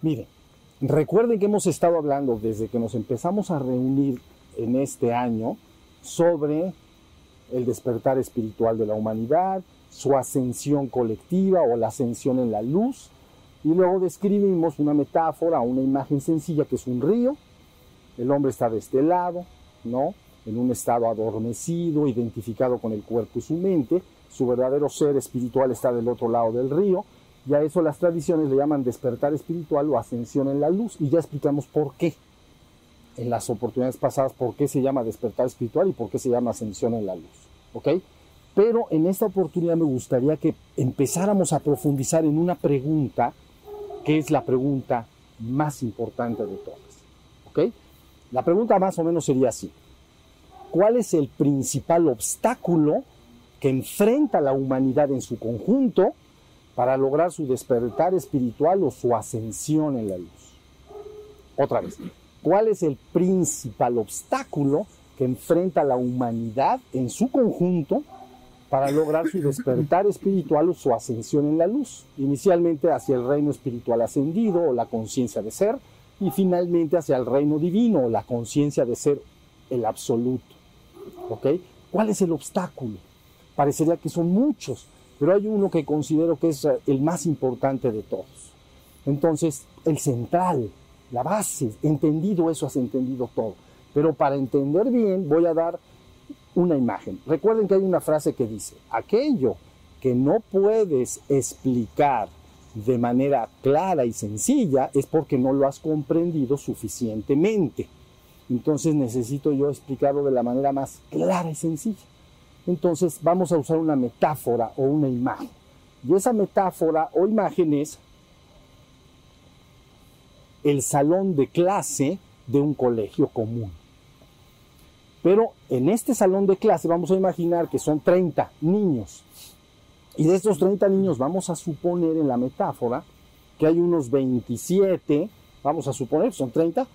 Miren, recuerden que hemos estado hablando desde que nos empezamos a reunir en este año sobre el despertar espiritual de la humanidad, su ascensión colectiva o la ascensión en la luz, y luego describimos una metáfora, una imagen sencilla que es un río, el hombre está de este lado, ¿no? En un estado adormecido, identificado con el cuerpo y su mente, su verdadero ser espiritual está del otro lado del río, y a eso las tradiciones le llaman despertar espiritual o ascensión en la luz, y ya explicamos por qué en las oportunidades pasadas por qué se llama despertar espiritual y por qué se llama ascensión en la luz. ¿Ok? Pero en esta oportunidad me gustaría que empezáramos a profundizar en una pregunta que es la pregunta más importante de todas. ¿Ok? La pregunta más o menos sería así. ¿Cuál es el principal obstáculo que enfrenta la humanidad en su conjunto para lograr su despertar espiritual o su ascensión en la luz? Otra vez, ¿cuál es el principal obstáculo que enfrenta la humanidad en su conjunto para lograr su despertar espiritual o su ascensión en la luz? Inicialmente hacia el reino espiritual ascendido o la conciencia de ser y finalmente hacia el reino divino o la conciencia de ser el absoluto. ¿Ok? ¿Cuál es el obstáculo? Parecería que son muchos, pero hay uno que considero que es el más importante de todos. Entonces, el central, la base, entendido eso, has entendido todo. Pero para entender bien voy a dar una imagen. Recuerden que hay una frase que dice, aquello que no puedes explicar de manera clara y sencilla es porque no lo has comprendido suficientemente. Entonces necesito yo explicarlo de la manera más clara y sencilla. Entonces vamos a usar una metáfora o una imagen. Y esa metáfora o imagen es el salón de clase de un colegio común. Pero en este salón de clase vamos a imaginar que son 30 niños. Y de estos 30 niños vamos a suponer en la metáfora que hay unos 27, vamos a suponer, son 30,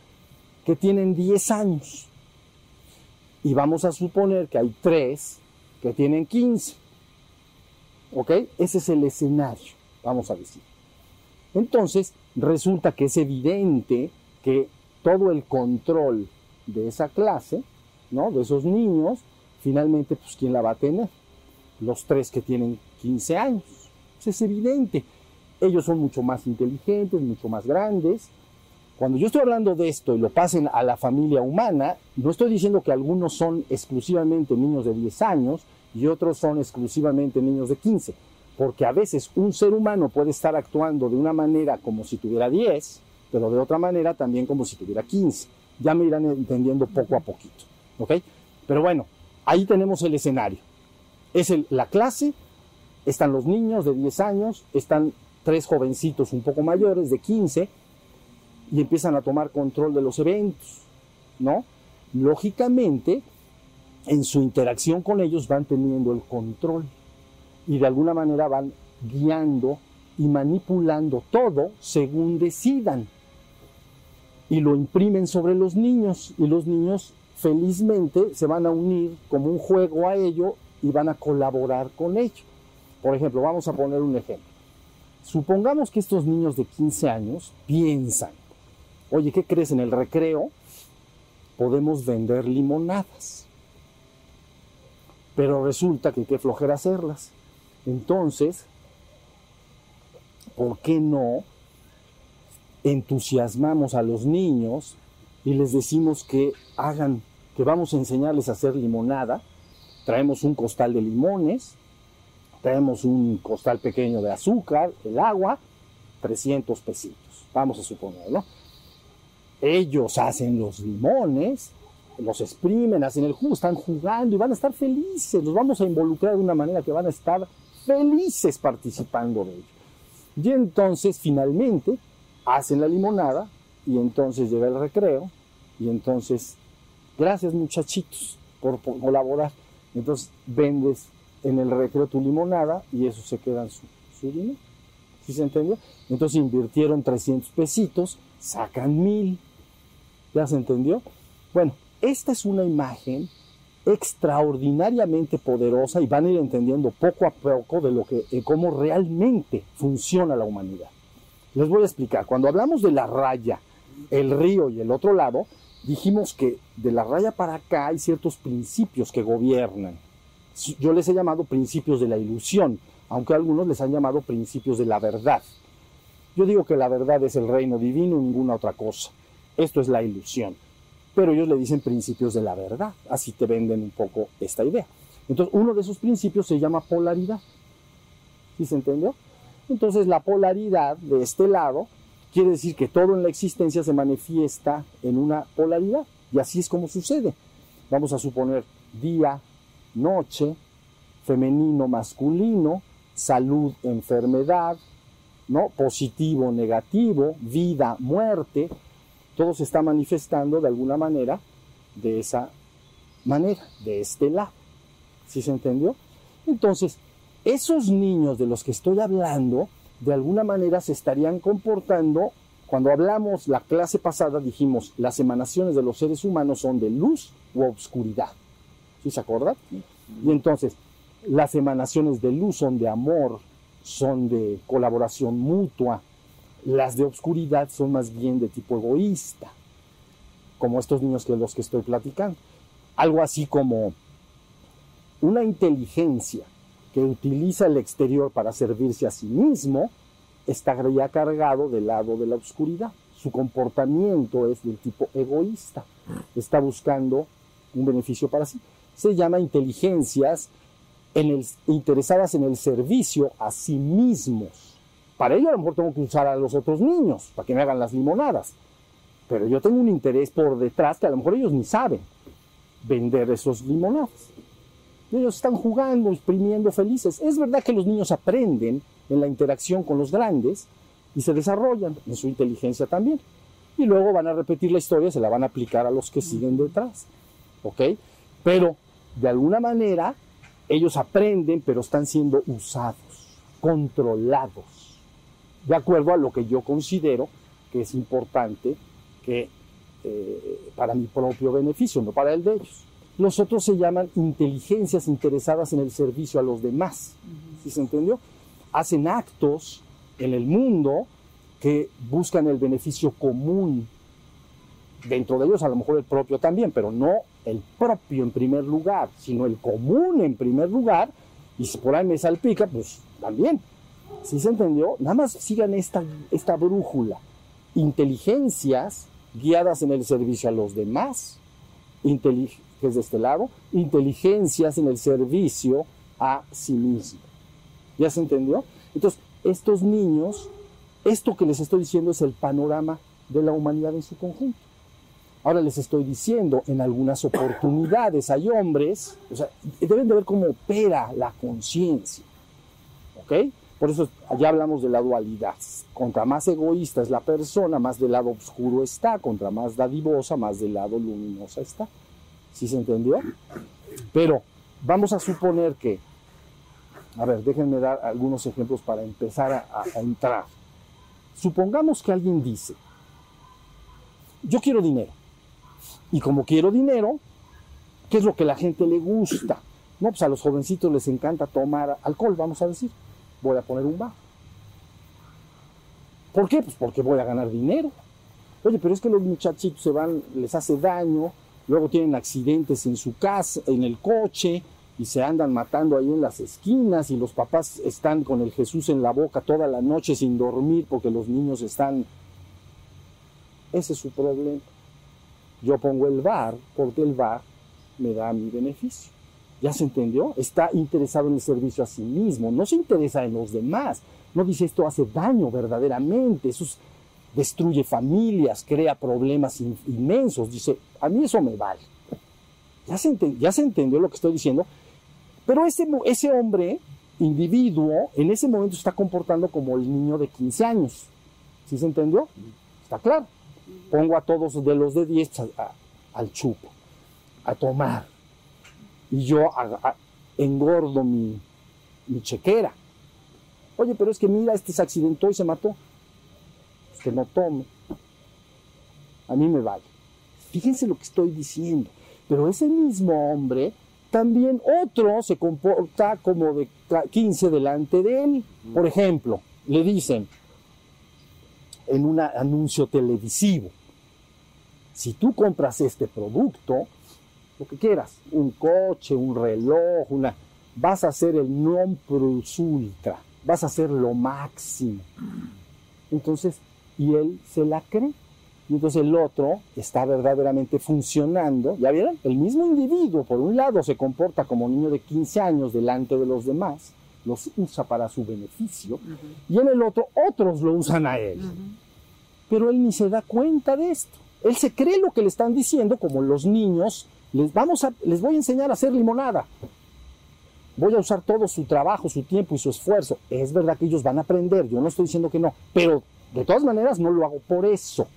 que tienen 10 años. Y vamos a suponer que hay 3 que tienen 15. ¿Ok? Ese es el escenario, vamos a decir. Entonces, resulta que es evidente que todo el control de esa clase, ¿no? De esos niños, finalmente, pues, ¿quién la va a tener? Los tres que tienen 15 años. Pues, es evidente. Ellos son mucho más inteligentes, mucho más grandes. Cuando yo estoy hablando de esto y lo pasen a la familia humana, no estoy diciendo que algunos son exclusivamente niños de 10 años y otros son exclusivamente niños de 15 porque a veces un ser humano puede estar actuando de una manera como si tuviera 10, pero de otra manera también como si tuviera 15. Ya me irán entendiendo poco a poquito, ¿ok? Pero bueno, ahí tenemos el escenario. Es la clase, están los niños de 10 años, están tres jovencitos un poco mayores de 15 y empiezan a tomar control de los eventos, ¿no? Lógicamente, en su interacción con ellos van teniendo el control y de alguna manera van guiando y manipulando todo según decidan. Y lo imprimen sobre los niños y los niños felizmente se van a unir como un juego a ello y van a colaborar con ello. Por ejemplo, vamos a poner un ejemplo. Supongamos que estos niños de 15 años piensan, oye, ¿qué crees? En el recreo podemos vender limonadas. Pero resulta que qué flojera hacerlas. Entonces, ¿por qué no entusiasmamos a los niños y les decimos que hagan, que vamos a enseñarles a hacer limonada? Traemos un costal de limones, traemos un costal pequeño de azúcar, el agua, 300 pesitos, vamos a suponerlo. Ellos hacen los limones, los exprimen, hacen el jugo, están jugando y van a estar felices, los vamos a involucrar de una manera que van a estar felices participando de ello. Y entonces finalmente hacen la limonada y entonces llega el recreo y entonces, gracias muchachitos por, colaborar. Entonces vendes en el recreo tu limonada y eso se queda en su, su dinero. ¿Sí se entendió? Entonces invirtieron 300 pesitos, sacan mil. ¿Ya se entendió? Bueno, esta es una imagen extraordinariamente poderosa y van a ir entendiendo poco a poco de lo que, de cómo realmente funciona la humanidad. Les voy a explicar. Cuando hablamos de la raya, el río y el otro lado, dijimos que de la raya para acá hay ciertos principios que gobiernan. Yo les he llamado principios de la ilusión, aunque algunos les han llamado principios de la verdad. Yo digo que la verdad es el reino divino y ninguna otra cosa. Esto es la ilusión. Pero ellos le dicen principios de la verdad. Así te venden un poco esta idea. Entonces, uno de esos principios se llama polaridad. ¿Sí se entendió? Entonces, la polaridad de este lado quiere decir que todo en la existencia se manifiesta en una polaridad. Y así es como sucede. Vamos a suponer día, noche, femenino, masculino, salud, enfermedad, ¿no? Positivo, negativo, vida, muerte, todo se está manifestando de alguna manera de esa manera, de este lado. ¿Sí se entendió? Entonces, esos niños de los que estoy hablando, de alguna manera se estarían comportando, cuando hablamos la clase pasada dijimos, las emanaciones de los seres humanos son de luz u obscuridad. ¿Sí se acuerdan? Y entonces, las emanaciones de luz son de amor, son de colaboración mutua. Las de obscuridad son más bien de tipo egoísta, como estos niños que los que estoy platicando. Algo así como una inteligencia que utiliza el exterior para servirse a sí mismo, está ya cargado del lado de la oscuridad. Su comportamiento es del tipo egoísta, está buscando un beneficio para sí. Se llama inteligencias interesadas en el servicio a sí mismos. Para ello a lo mejor tengo que usar a los otros niños para que me hagan las limonadas. Pero yo tengo un interés por detrás que a lo mejor ellos ni saben vender esos limonadas. ellos están jugando, exprimiendo felices. Es verdad que los niños aprenden en la interacción con los grandes y se desarrollan en su inteligencia también. Y luego van a repetir la historia, se la van a aplicar a los que siguen detrás. ¿Ok? Pero de alguna manera ellos aprenden, pero están siendo usados, controlados, de acuerdo a lo que yo considero que es importante que, eh, para mi propio beneficio, no para el de ellos. Los otros se llaman inteligencias interesadas en el servicio a los demás. ¿Sí se entendió? Hacen actos en el mundo que buscan el beneficio común. Dentro de ellos a lo mejor el propio también, pero no el propio en primer lugar, sino el común en primer lugar, y si por ahí me salpica, pues también. ¿Sí se entendió? Nada más sigan esta, esta brújula. Inteligencias guiadas en el servicio a los demás, que es de este lado, inteligencias en el servicio a sí mismo. ¿Ya se entendió? Entonces, estos niños, esto que les estoy diciendo es el panorama de la humanidad en su conjunto. Ahora les estoy diciendo, en algunas oportunidades hay hombres, o sea, deben de ver cómo opera la conciencia. ¿Ok? Por eso ya hablamos de la dualidad. Contra más egoísta es la persona, más del lado oscuro está. Contra más dadivosa, más del lado luminosa está. ¿Sí se entendió? Pero vamos a suponer que, a ver, déjenme dar algunos ejemplos para empezar a, a entrar. Supongamos que alguien dice, yo quiero dinero. Y como quiero dinero, ¿qué es lo que a la gente le gusta? No, pues a los jovencitos les encanta tomar alcohol, vamos a decir. Voy a poner un bar. ¿Por qué? Pues porque voy a ganar dinero. Oye, pero es que los muchachitos se van, les hace daño, luego tienen accidentes en su casa, en el coche, y se andan matando ahí en las esquinas, y los papás están con el Jesús en la boca toda la noche sin dormir porque los niños están... Ese es su problema. Yo pongo el VAR porque el VAR me da mi beneficio. ¿Ya se entendió? Está interesado en el servicio a sí mismo, no se interesa en los demás. No dice esto hace daño verdaderamente, eso destruye familias, crea problemas inmensos. Dice, a mí eso me vale. ¿Ya se, ya se entendió lo que estoy diciendo? Pero ese, hombre, individuo, en ese momento está comportando como el niño de 15 años. ¿Sí se entendió? Está claro pongo a todos de los de 10 al chupo, a tomar. Y yo engordo mi, chequera. Oye, pero es que mira, este se accidentó y se mató. Pues que no tome. A mí me vale. Fíjense lo que estoy diciendo. Pero ese mismo hombre, también otro se comporta como de 15 delante de él. Por ejemplo, le dicen en un anuncio televisivo, si tú compras este producto, lo que quieras, un coche, un reloj, una, vas a ser el non plus ultra, vas a ser lo máximo. Entonces, y él se la cree. Y entonces el otro está verdaderamente funcionando. ¿Ya vieron? El mismo individuo, por un lado, se comporta como niño de 15 años delante de los demás, los usa para su beneficio, y en el otro, otros lo usan a él. Pero él ni se da cuenta de esto. Él se cree lo que le están diciendo, como los niños, les, vamos a, les voy a enseñar a hacer limonada. Voy a usar todo su trabajo, su tiempo y su esfuerzo. Es verdad que ellos van a aprender, yo no estoy diciendo que no, pero de todas maneras no lo hago por eso.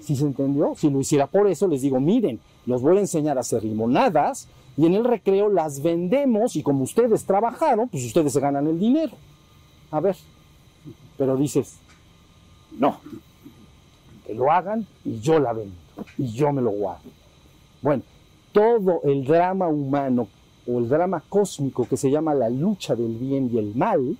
¿Sí se entendió? Si lo hiciera por eso, les digo, miren, los voy a enseñar a hacer limonadas y en el recreo las vendemos y como ustedes trabajaron, pues ustedes se ganan el dinero. A ver, pero dices, no, que lo hagan y yo la vendo y yo me lo guardo. Bueno, todo el drama humano o el drama cósmico que se llama la lucha del bien y el mal,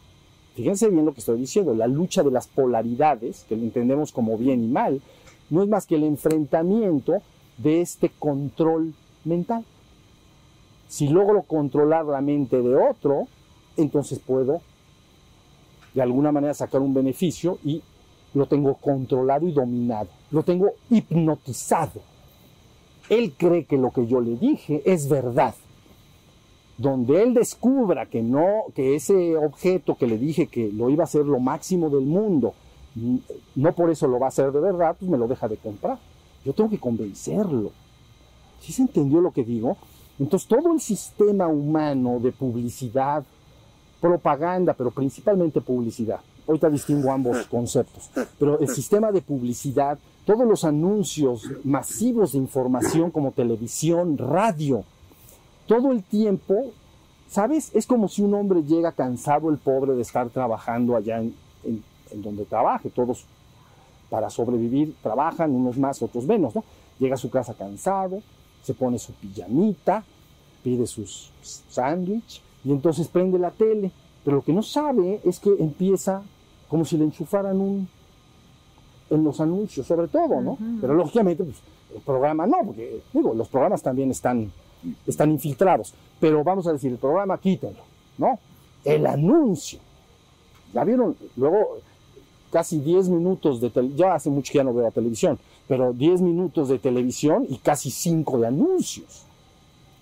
fíjense bien lo que estoy diciendo, la lucha de las polaridades, que lo entendemos como bien y mal, no es más que el enfrentamiento de este control mental. Si logro controlar la mente de otro, entonces puedo de alguna manera sacar un beneficio y lo tengo controlado y dominado, lo tengo hipnotizado. Él cree que lo que yo le dije es verdad. Donde él descubra que no, que ese objeto que le dije que lo iba a hacer lo máximo del mundo, no por eso lo va a hacer de verdad, pues me lo deja de comprar. Yo tengo que convencerlo. ¿Sí se entendió lo que digo? Entonces todo el sistema humano de publicidad, propaganda, pero principalmente publicidad, ahorita distingo ambos conceptos, pero el sistema de publicidad, todos los anuncios masivos de información como televisión, radio, todo el tiempo, ¿sabes? Es como si un hombre llega cansado, el pobre, de estar trabajando allá en, donde trabaje, todos para sobrevivir trabajan, unos más, otros menos, ¿no? Llega a su casa cansado, se pone su pijamita, pide sus sándwich y entonces prende la tele. Pero lo que no sabe es que empieza como si le enchufaran un en los anuncios, sobre todo, ¿no? Pero lógicamente, pues, el programa no, porque digo, los programas también están, están infiltrados. Pero vamos a decir, el programa quítenlo, ¿no? El anuncio. ¿Ya vieron? Luego, casi 10 minutos de televisión, ya hace mucho que ya no veo la televisión, pero 10 minutos de televisión y casi 5 de anuncios.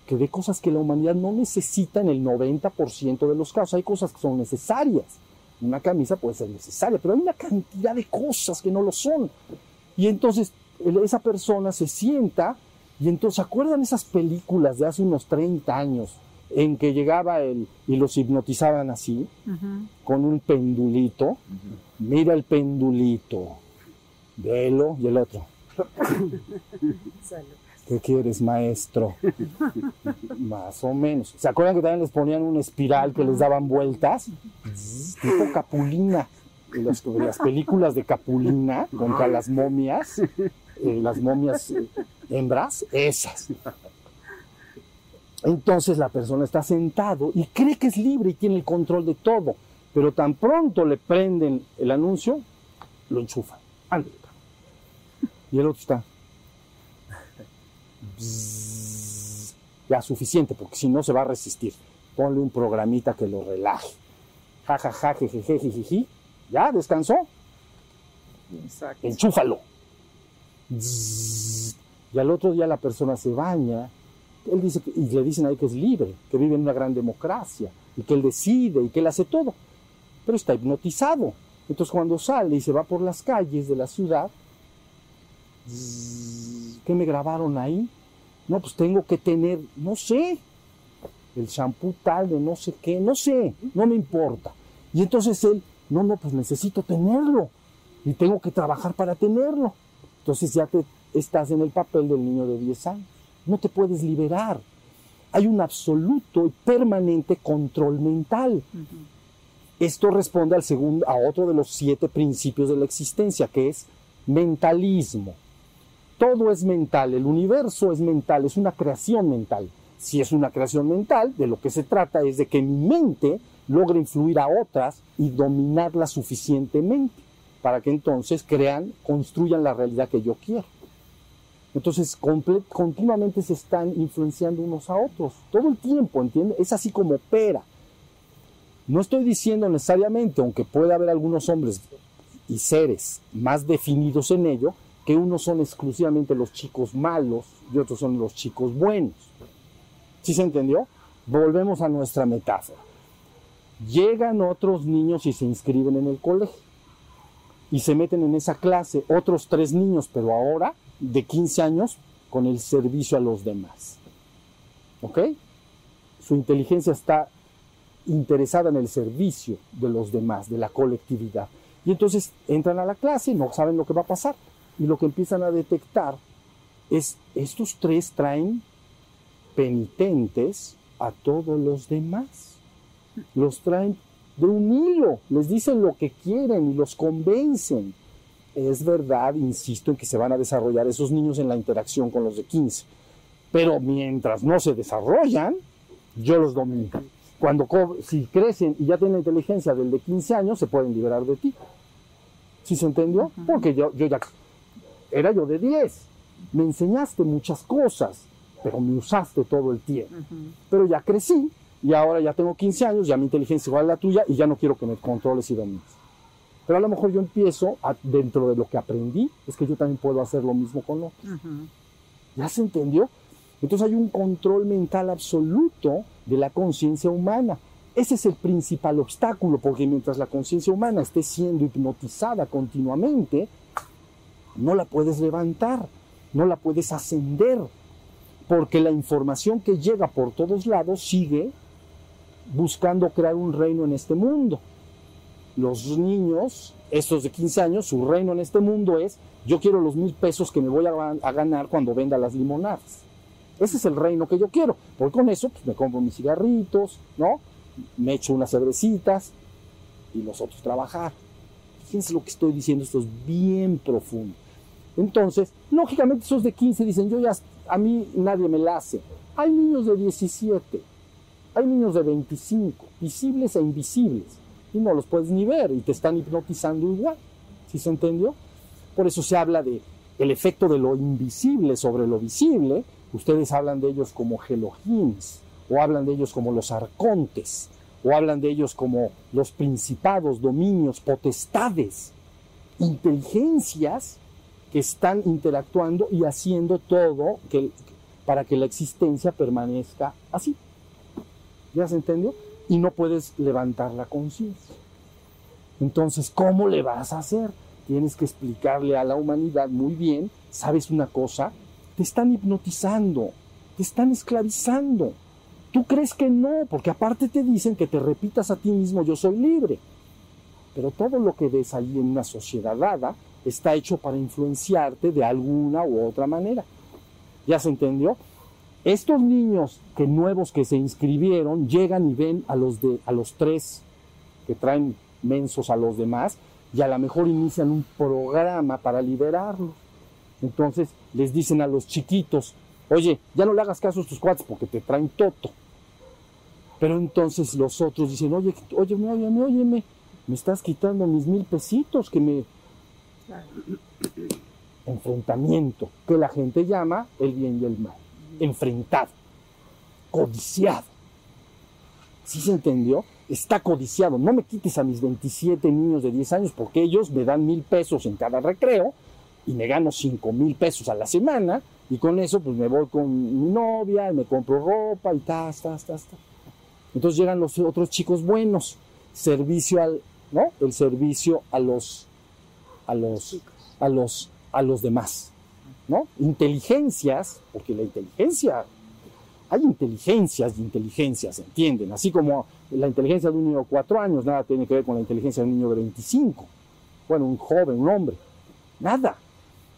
Que de cosas que la humanidad no necesita en el 90% de los casos. Hay cosas que son necesarias una camisa puede ser necesaria, pero hay una cantidad de cosas que no lo son. Y entonces esa persona se sienta y entonces, ¿se acuerdan esas películas de hace unos 30 años en que llegaba él y los hipnotizaban así, con un pendulito? Mira el pendulito, velo y el otro. ¿Qué quieres, maestro? Más o menos. ¿Se acuerdan que también les ponían una espiral que les daban vueltas? Tipo Capulina. Las, las películas de Capulina contra las momias, eh, las momias eh, hembras, esas. Entonces la persona está sentado y cree que es libre y tiene el control de todo, pero tan pronto le prenden el anuncio, lo enchufan. Y el otro está ya suficiente, porque si no se va a resistir. Ponle un programita que lo relaje. Ja, ja, ja, jejeje, Ya, descansó. Enchúfalo. Y al otro día la persona se baña. Él dice y le dicen ahí que es libre, que vive en una gran democracia, y que él decide, y que él hace todo. Pero está hipnotizado. Entonces cuando sale y se va por las calles de la ciudad, ¿qué me grabaron ahí? No, pues tengo que tener, no sé, el shampoo tal de no sé qué, no sé, no me importa. Y entonces él, no, no, pues necesito tenerlo y tengo que trabajar para tenerlo. Entonces ya te estás en el papel del niño de 10 años. No te puedes liberar. Hay un absoluto y permanente control mental. Esto responde al segundo, a otro de los siete principios de la existencia, que es mentalismo. Todo es mental, el universo es mental, es una creación mental. Si es una creación mental, de lo que se trata es de que mi mente logre influir a otras y dominarla suficientemente para que entonces crean, construyan la realidad que yo quiero. Entonces, continuamente se están influenciando unos a otros, todo el tiempo, ¿entiendes? Es así como opera. No estoy diciendo necesariamente, aunque pueda haber algunos hombres y seres más definidos en ello, que unos son exclusivamente los chicos malos y otros son los chicos buenos. ¿Sí se entendió? Volvemos a nuestra metáfora. Llegan otros niños y se inscriben en el colegio y se meten en esa clase otros tres niños, pero ahora de 15 años con el servicio a los demás. ¿Ok? Su inteligencia está interesada en el servicio de los demás, de la colectividad. Y entonces entran a la clase y no saben lo que va a pasar. Y lo que empiezan a detectar es, estos tres traen penitentes a todos los demás. Los traen de un hilo, les dicen lo que quieren y los convencen es verdad, insisto, en que se van a desarrollar esos niños en la interacción con los de 15. Pero mientras no se desarrollan, yo los domino. Cuando si crecen y ya tienen la inteligencia del de 15 años, se pueden liberar de ti. ¿Sí se entendió? Porque yo, yo ya era yo de 10. Me enseñaste muchas cosas, pero me usaste todo el tiempo. Pero ya crecí y ahora ya tengo 15 años, ya mi inteligencia igual a la tuya y ya no quiero que me controles y domines. Pero a lo mejor yo empiezo, dentro de lo que aprendí, es que yo también puedo hacer lo mismo con otros. ¿Ya se entendió? Entonces hay un control mental absoluto de la conciencia humana. Ese es el principal obstáculo, porque mientras la conciencia humana esté siendo hipnotizada continuamente, no la puedes levantar, no la puedes ascender, porque la información que llega por todos lados sigue buscando crear un reino en este mundo los niños, estos de 15 años, su reino en este mundo es, yo quiero los mil pesos que me voy a, ganar cuando venda las limonadas. Ese es el reino que yo quiero. Porque con eso pues, me compro mis cigarritos, ¿no? Me echo unas cervecitas y los otros trabajar. Fíjense lo que estoy diciendo, esto es bien profundo. Entonces, lógicamente esos de 15 dicen, yo ya, a mí nadie me la hace. Hay niños de 17, hay niños de 25, visibles e invisibles y no los puedes ni ver y te están hipnotizando igual. ¿Sí se entendió? Por eso se habla de el efecto de lo invisible sobre lo visible. Ustedes hablan de ellos como Elohims, o hablan de ellos como los arcontes, o hablan de ellos como los principados, dominios, potestades, inteligencias que están interactuando y haciendo todo para que la existencia permanezca así. ¿Ya se entendió? y no puedes levantar la conciencia. Entonces, ¿cómo le vas a hacer? Tienes que explicarle a la humanidad muy bien, ¿sabes una cosa? Te están hipnotizando, te están esclavizando. Tú crees que no, porque aparte te dicen que te repitas a ti mismo, yo soy libre. Pero todo lo que ves ahí en una sociedad dada está hecho para influenciarte de alguna u otra manera. ¿Ya se entendió? Estos niños que nuevos que se inscribieron llegan y ven a los, de, a los tres que traen mensos a los demás y a lo mejor inician un programa para liberarlos. Entonces les dicen a los chiquitos, oye, ya no le hagas caso a tus cuates porque te traen toto. Pero entonces los otros dicen, oye, oye, oye, oye, me estás quitando mis mil pesitos que me... Enfrentamiento, que la gente llama el bien y el mal enfrentado, codiciado. ¿Sí se entendió? Está codiciado. No me quites a mis 27 niños de 10 años porque ellos me dan mil pesos en cada recreo y me gano 5 mil pesos a la semana y con eso pues me voy con mi novia y me compro ropa y ta, ta, ta, ta. Entonces llegan los otros chicos buenos, servicio al, ¿no? El servicio a los, a los, a los, a los demás. Inteligencias, porque la inteligencia, hay inteligencias y inteligencias, ¿entienden? Así como la inteligencia de un niño de cuatro años nada tiene que ver con la inteligencia de un niño de 25, bueno, un joven, un hombre, nada.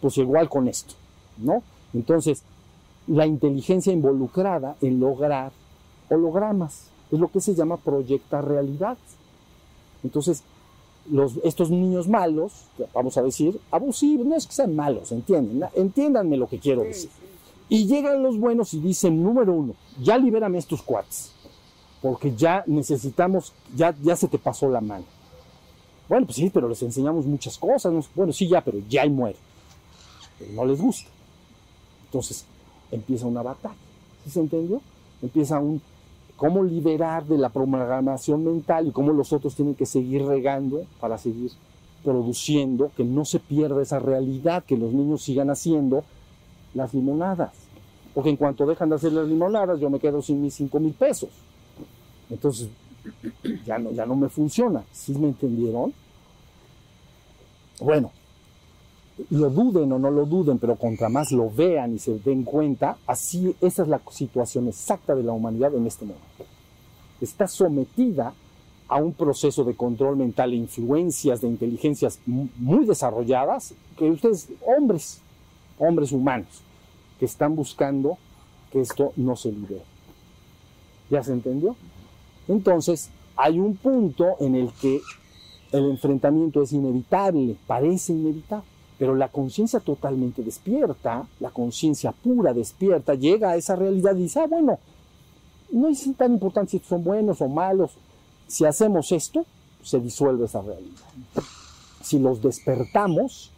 Pues igual con esto, ¿no? Entonces, la inteligencia involucrada en lograr hologramas, es lo que se llama proyectar realidad. Entonces, los, estos niños malos, vamos a decir, abusivos, no es que sean malos, entienden, entiéndanme lo que quiero decir. Y llegan los buenos y dicen, número uno, ya libérame estos cuates, porque ya necesitamos, ya, ya se te pasó la mano. Bueno, pues sí, pero les enseñamos muchas cosas. ¿no? Bueno, sí, ya, pero ya y muere. Pero no les gusta. Entonces empieza una batalla. ¿Sí se entendió? Empieza un cómo liberar de la programación mental y cómo los otros tienen que seguir regando para seguir produciendo, que no se pierda esa realidad, que los niños sigan haciendo las limonadas. Porque en cuanto dejan de hacer las limonadas, yo me quedo sin mis 5 mil pesos. Entonces, ya no, ya no me funciona. ¿Sí me entendieron? Bueno, lo duden o no lo duden, pero contra más lo vean y se den cuenta, así esa es la situación exacta de la humanidad en este momento. Está sometida a un proceso de control mental e influencias de inteligencias muy desarrolladas, que ustedes, hombres, hombres humanos, que están buscando que esto no se libere. ¿Ya se entendió? Entonces, hay un punto en el que el enfrentamiento es inevitable, parece inevitable, pero la conciencia totalmente despierta, la conciencia pura despierta, llega a esa realidad y dice, ah, bueno, no es tan importante si son buenos o malos, si hacemos esto, se disuelve esa realidad. Si los despertamos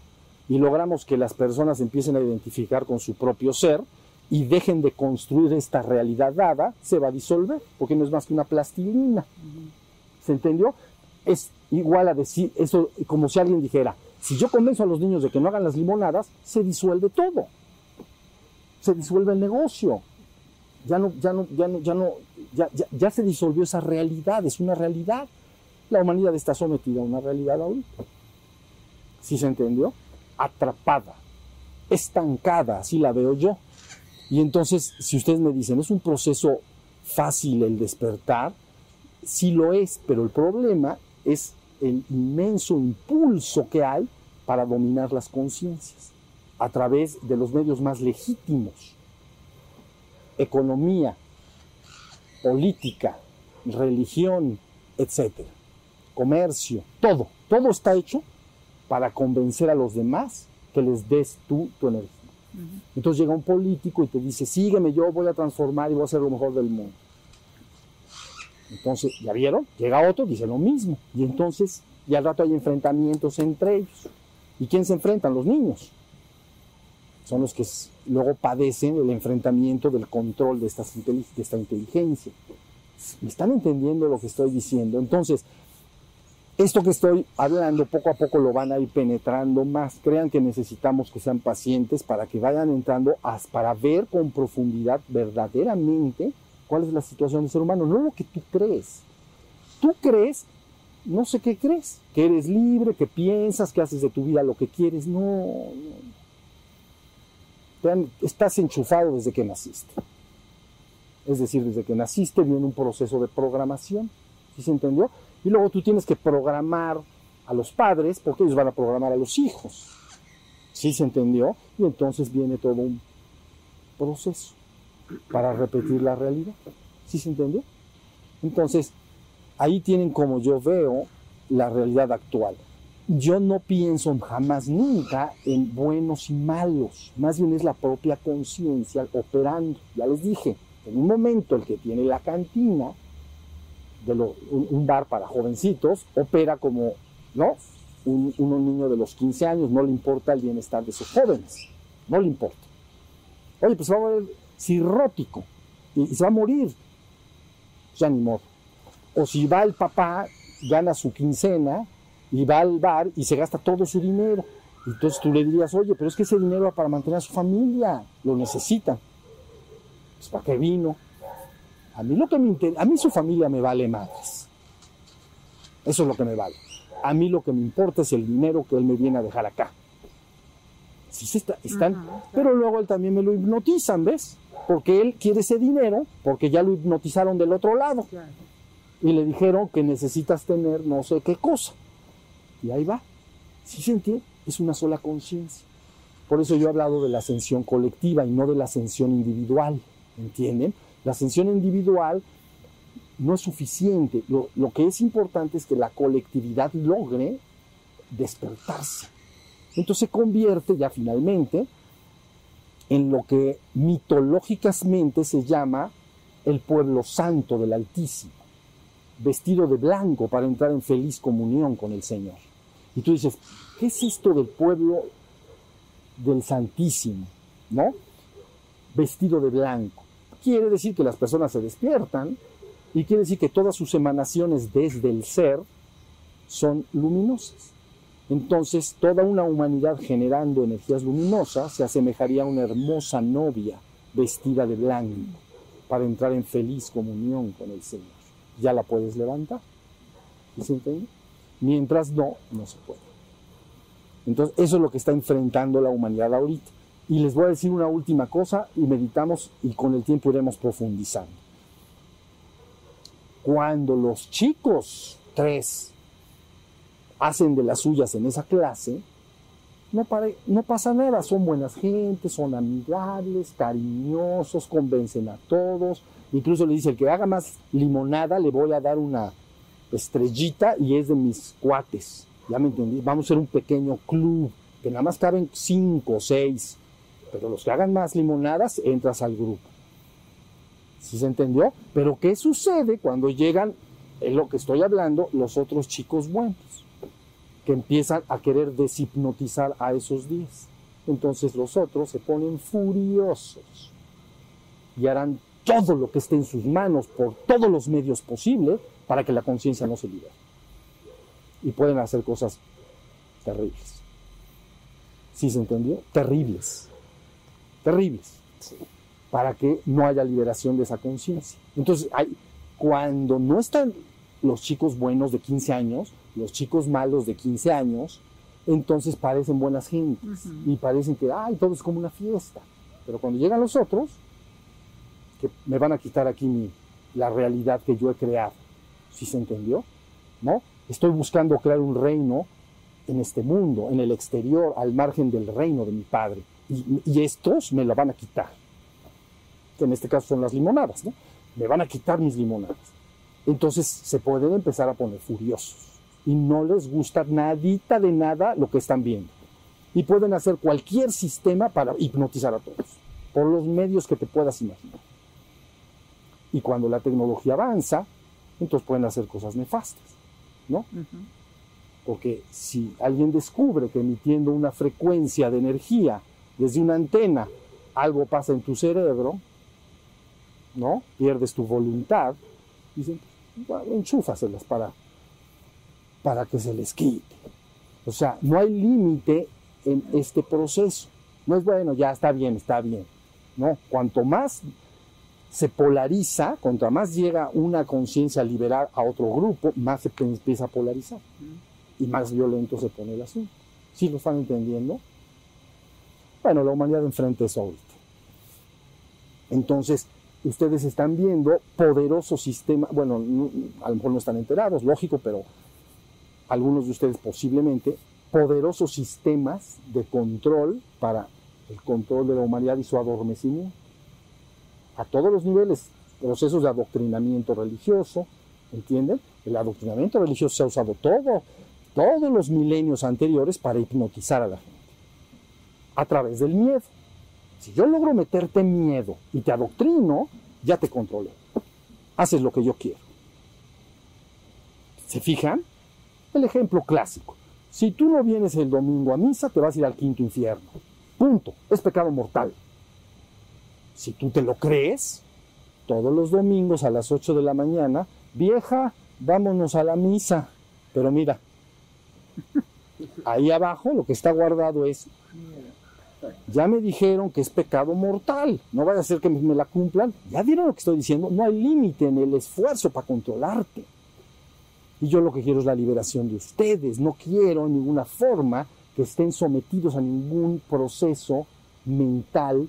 y logramos que las personas empiecen a identificar con su propio ser, y dejen de construir esta realidad dada, se va a disolver, porque no es más que una plastilina. ¿Se entendió? Es igual a decir, eso como si alguien dijera, si yo convenzo a los niños de que no hagan las limonadas, se disuelve todo. Se disuelve el negocio. Ya no, ya no, ya no, ya no, ya, ya, ya se disolvió esa realidad, es una realidad. La humanidad está sometida a una realidad ahorita. ¿Sí se entendió? Atrapada, estancada, así la veo yo. Y entonces, si ustedes me dicen, ¿es un proceso fácil el despertar? Sí lo es, pero el problema es el inmenso impulso que hay para dominar las conciencias a través de los medios más legítimos. Economía, política, religión, etcétera. Comercio, todo. Todo está hecho para convencer a los demás que les des tú tu energía. Entonces llega un político y te dice, sígueme, yo voy a transformar y voy a hacer lo mejor del mundo. Entonces, ¿ya vieron? Llega otro, dice lo mismo. Y entonces, y al rato hay enfrentamientos entre ellos. ¿Y quién se enfrentan? Los niños. Son los que luego padecen el enfrentamiento del control de, esta inteligencia. ¿Me están entendiendo lo que estoy diciendo? Entonces, esto que estoy hablando poco a poco lo van a ir penetrando más. Crean que necesitamos que sean pacientes para que vayan entrando para ver con profundidad verdaderamente cuál es la situación del ser humano, no lo que tú crees. Tú crees, no sé qué crees, que eres libre, que piensas, que haces de tu vida lo que quieres. No, no. estás enchufado desde que naciste. Es decir, desde que naciste viene un proceso de programación. ¿Sí se entendió? Y luego tú tienes que programar a los padres porque ellos van a programar a los hijos. ¿Sí se entendió? Y entonces viene todo un proceso para repetir la realidad. ¿Sí se entendió? Entonces, ahí tienen como yo veo la realidad actual. Yo no pienso jamás nunca en buenos y malos, más bien es la propia conciencia operando. Ya les dije, en un momento el que tiene la cantina de un, bar para jovencitos, opera como, ¿no? Un, niño de los 15 años, no le importa el bienestar de sus jóvenes, no le importa. Oye, pues va a morir cirrótico y, se va a morir. Ya ni modo. O si va el papá, gana su quincena y va al bar y se gasta todo su dinero. Entonces tú le dirías, oye, pero es que ese dinero va para mantener a su familia, lo necesitan. Pues para qué vino. A mí lo que me a mí su familia me vale madres. Eso es lo que me vale. A mí lo que me importa es el dinero que él me viene a dejar acá. Sí, se está, están, pero luego él también me lo hipnotizan, ¿ves? Porque él quiere ese dinero, porque ya lo hipnotizaron del otro lado. Y le dijeron que necesitas tener no sé qué cosa. Y ahí va. ¿Sí se entiende? Es una sola conciencia. Por eso yo he hablado de la ascensión colectiva y no de la ascensión individual. ¿Entienden? La ascensión individual no es suficiente. Lo, lo que es importante es que la colectividad logre despertarse. Entonces se convierte ya finalmente en lo que mitológicamente se llama el pueblo santo del Altísimo, vestido de blanco para entrar en feliz comunión con el Señor. Y tú dices, ¿qué es esto del pueblo del Santísimo? ¿No? Vestido de blanco. Quiere decir que las personas se despiertan y quiere decir que todas sus emanaciones desde el ser son luminosas. Entonces, toda una humanidad generando energías luminosas se asemejaría a una hermosa novia vestida de blanco para entrar en feliz comunión con el Señor. Ya la puedes levantar. ¿Sí entiende? Mientras no, no se puede. Entonces, eso es lo que está enfrentando la humanidad ahorita. Y les voy a decir una última cosa y meditamos y con el tiempo iremos profundizando. Cuando los chicos, tres, hacen de las suyas en esa clase, no, no pasa nada, son buenas gentes, son amigables, cariñosos, convencen a todos, incluso le dice, el que haga más limonada le voy a dar una estrellita y es de mis cuates, ya me entendí, vamos a ser un pequeño club, que nada más caben cinco o seis, pero los que hagan más limonadas entras al grupo. ¿Sí se entendió? Pero ¿qué sucede cuando llegan, en lo que estoy hablando, los otros chicos buenos? que empiezan a querer deshipnotizar a esos días. Entonces los otros se ponen furiosos y harán todo lo que esté en sus manos por todos los medios posibles para que la conciencia no se libere. Y pueden hacer cosas terribles. ¿Sí se entendió? Terribles. Terribles. Para que no haya liberación de esa conciencia. Entonces, hay, cuando no están los chicos buenos de 15 años, los chicos malos de 15 años, entonces parecen buenas gentes y parecen que, ay, todo es como una fiesta. Pero cuando llegan los otros, que me van a quitar aquí mi, la realidad que yo he creado. ¿Sí se entendió? ¿No? Estoy buscando crear un reino en este mundo, en el exterior, al margen del reino de mi padre. Y, y estos me la van a quitar. Que en este caso son las limonadas, ¿no? Me van a quitar mis limonadas. Entonces se pueden empezar a poner furiosos y no les gusta nadita de nada lo que están viendo. Y pueden hacer cualquier sistema para hipnotizar a todos, por los medios que te puedas imaginar. Y cuando la tecnología avanza, entonces pueden hacer cosas nefastas, ¿no? Porque si alguien descubre que emitiendo una frecuencia de energía desde una antena, algo pasa en tu cerebro, ¿no? Pierdes tu voluntad, dicen, bueno, enchúfaselas para para que se les quite. O sea, no hay límite en este proceso. No es bueno, ya está bien, está bien. No, cuanto más se polariza, cuanto más llega una conciencia a liberar a otro grupo, más se empieza a polarizar y más violento se pone el asunto. ¿Sí lo están entendiendo? Bueno, la humanidad enfrenta eso ahorita. Entonces, ustedes están viendo poderosos sistemas, bueno, a lo mejor no están enterados, lógico, pero algunos de ustedes posiblemente, poderosos sistemas de control para el control de la humanidad y su adormecimiento. A todos los niveles, procesos de adoctrinamiento religioso, ¿entienden? El adoctrinamiento religioso se ha usado todo, todos los milenios anteriores para hipnotizar a la gente, a través del miedo. Si yo logro meterte miedo y te adoctrino, ya te controlé. Haces lo que yo quiero. ¿Se fijan? El ejemplo clásico. Si tú no vienes el domingo a misa, te vas a ir al quinto infierno. Punto. Es pecado mortal. Si tú te lo crees, todos los domingos a las 8 de la mañana, vieja, vámonos a la misa. Pero mira, ahí abajo lo que está guardado es, ya me dijeron que es pecado mortal, no vaya a ser que me la cumplan. ¿Ya vieron lo que estoy diciendo? No hay límite en el esfuerzo para controlarte. Y yo lo que quiero es la liberación de ustedes. No quiero en ninguna forma que estén sometidos a ningún proceso mental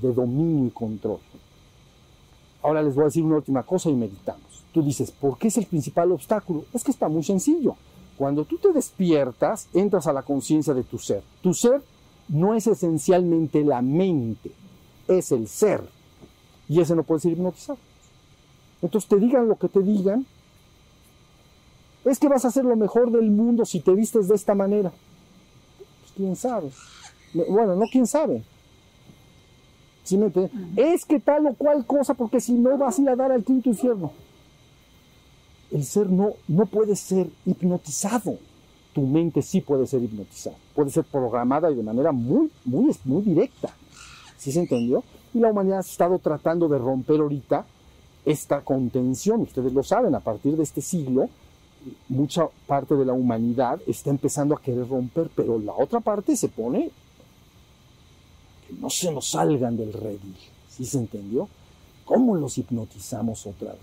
de dominio y control. Ahora les voy a decir una última cosa y meditamos. Tú dices, ¿por qué es el principal obstáculo? Es que está muy sencillo. Cuando tú te despiertas, entras a la conciencia de tu ser. Tu ser no es esencialmente la mente, es el ser. Y ese no puede ser hipnotizado. Entonces te digan lo que te digan. Es que vas a ser lo mejor del mundo si te vistes de esta manera. Pues quién sabe. Bueno, no quién sabe. ¿Sí me entiendes? Es que tal o cual cosa, porque si no vas a ir a dar al quinto infierno. El ser no, no puede ser hipnotizado. Tu mente sí puede ser hipnotizada. Puede ser programada y de manera muy, muy, muy directa. ¿Sí se entendió? Y la humanidad ha estado tratando de romper ahorita esta contención. Ustedes lo saben, a partir de este siglo, mucha parte de la humanidad está empezando a querer romper, pero la otra parte se pone que no se nos salgan del redil. ¿Sí se entendió? ¿Cómo los hipnotizamos otra vez?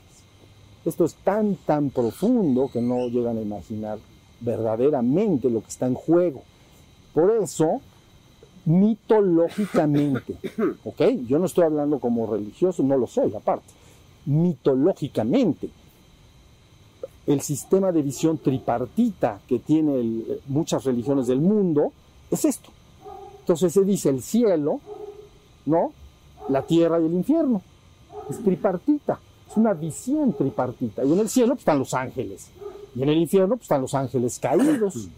Esto es tan, tan profundo que no llegan a imaginar verdaderamente lo que está en juego. Por eso, mitológicamente, ¿ok? Yo no estoy hablando como religioso, no lo soy aparte. Mitológicamente, el sistema de visión tripartita que tiene muchas religiones del mundo es esto. Entonces se dice el cielo, ¿no? La tierra y el infierno. Es tripartita, es una visión tripartita. Y en el cielo pues, están los ángeles. Y en el infierno pues, están los ángeles caídos.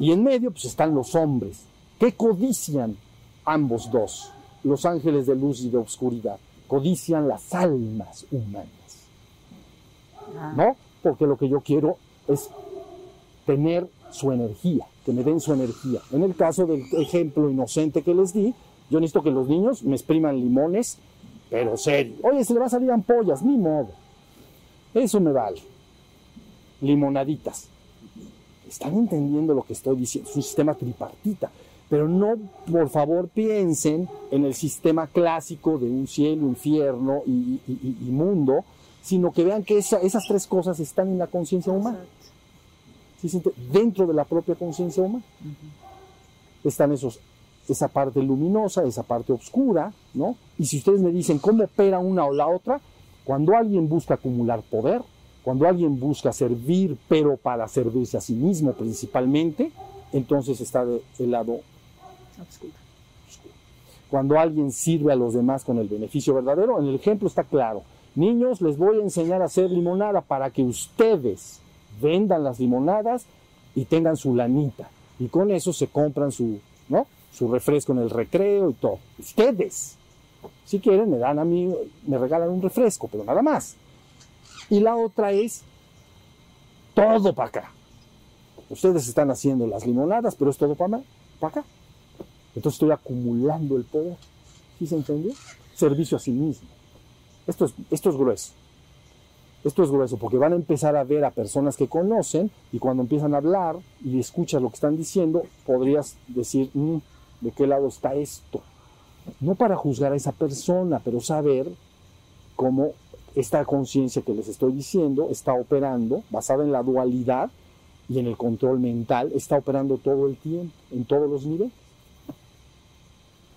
Y en medio pues están los hombres. que codician ambos dos? Los ángeles de luz y de oscuridad. Codician las almas humanas. ¿No? porque lo que yo quiero es tener su energía, me den su energía. En el caso del ejemplo inocente que les di, yo necesito que los niños me expriman limones, pero serio. Oye, se le va a salir ampollas, ni modo. Eso me vale. Limonaditas. ¿Están entendiendo lo que estoy diciendo? Es un sistema tripartita. Pero no, por favor, piensen en el sistema clásico de un cielo, infierno y mundo, sino que vean que esas tres cosas están en la conciencia humana. Dentro de la propia conciencia humana. Están esos, esa parte luminosa, esa parte oscura, ¿no? Y si ustedes me dicen cómo opera una o la otra, cuando alguien busca acumular poder, cuando alguien busca servir, pero para servirse a sí mismo principalmente, entonces está del lado oscuro. Cuando alguien sirve a los demás con el beneficio verdadero, en el ejemplo está claro Niños, les voy a enseñar a hacer limonada para que ustedes vendan las limonadas y tengan su lanita. Y con eso se compran su, ¿no? su refresco en el recreo y todo. Ustedes, si quieren, me dan a mí, me regalan un refresco, pero nada más. Y la otra es todo para acá. Ustedes están haciendo las limonadas, pero es todo para acá. Entonces estoy acumulando el poder. ¿Sí se entendió? Servicio a sí mismo. Esto es, esto es grueso. Esto es grueso porque van a empezar a ver a personas que conocen y cuando empiezan a hablar y escuchas lo que están diciendo, podrías decir, mm, ¿de qué lado está esto? No para juzgar a esa persona, pero saber cómo esta conciencia que les estoy diciendo está operando, basada en la dualidad y en el control mental, está operando todo el tiempo, en todos los niveles.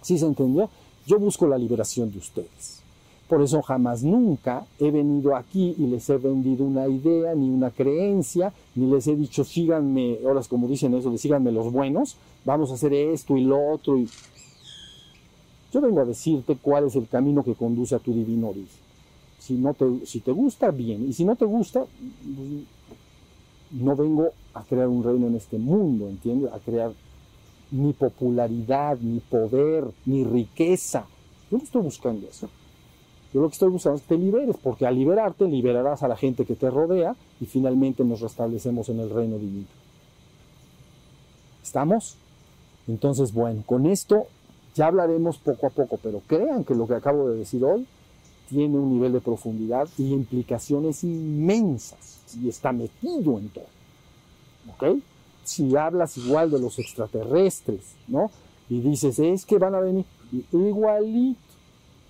¿Sí se entendió? Yo busco la liberación de ustedes. Por eso jamás nunca he venido aquí y les he vendido una idea, ni una creencia, ni les he dicho síganme, ahora como dicen eso, síganme los buenos, vamos a hacer esto y lo otro. Y... Yo vengo a decirte cuál es el camino que conduce a tu divino origen. Si, no te, si te gusta, bien. Y si no te gusta, no vengo a crear un reino en este mundo, ¿entiendes? A crear ni popularidad, ni poder, ni riqueza. Yo no estoy buscando eso. Yo lo que estoy buscando es que te liberes, porque al liberarte liberarás a la gente que te rodea y finalmente nos restablecemos en el reino divino. ¿Estamos? Entonces, bueno, con esto ya hablaremos poco a poco, pero crean que lo que acabo de decir hoy tiene un nivel de profundidad y implicaciones inmensas y está metido en todo. ¿Ok? Si hablas igual de los extraterrestres, ¿no? Y dices, es que van a venir igualito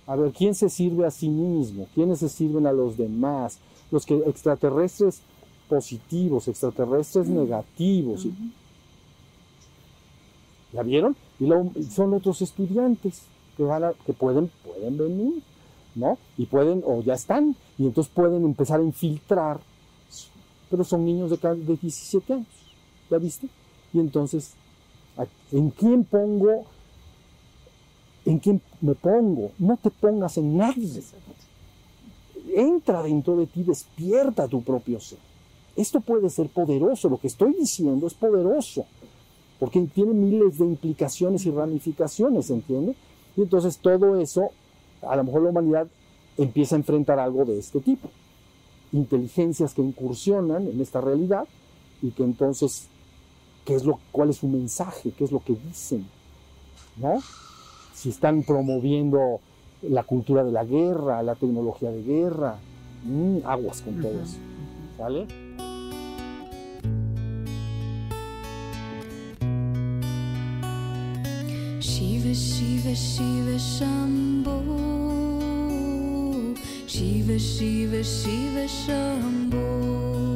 a ver, ¿quién se sirve a sí mismo? ¿Quiénes se sirven a los demás? Los que extraterrestres positivos, extraterrestres negativos. ¿Ya vieron? Y son otros estudiantes que, van que pueden, pueden venir, ¿no? Y pueden, o ya están, y entonces pueden empezar a infiltrar, pero son niños de, de 17 años, ¿ya viste? Y entonces, ¿en quién pongo ¿En quién me pongo? No te pongas en nadie. entra dentro de ti, despierta tu propio ser. Esto puede ser poderoso, lo que estoy diciendo es poderoso, porque tiene miles de implicaciones y ramificaciones, ¿entiende? Y entonces todo eso, a lo mejor la humanidad empieza a enfrentar algo de este tipo. Inteligencias que incursionan en esta realidad y que entonces, ¿qué es lo, ¿cuál es su mensaje? ¿Qué es lo que dicen? ¿No? Si están promoviendo la cultura de la guerra, la tecnología de guerra, mm, aguas con todo eso. ¿Sale? Shiva Shiva Shiva Shambho Shiva Shiva Shiva Shambho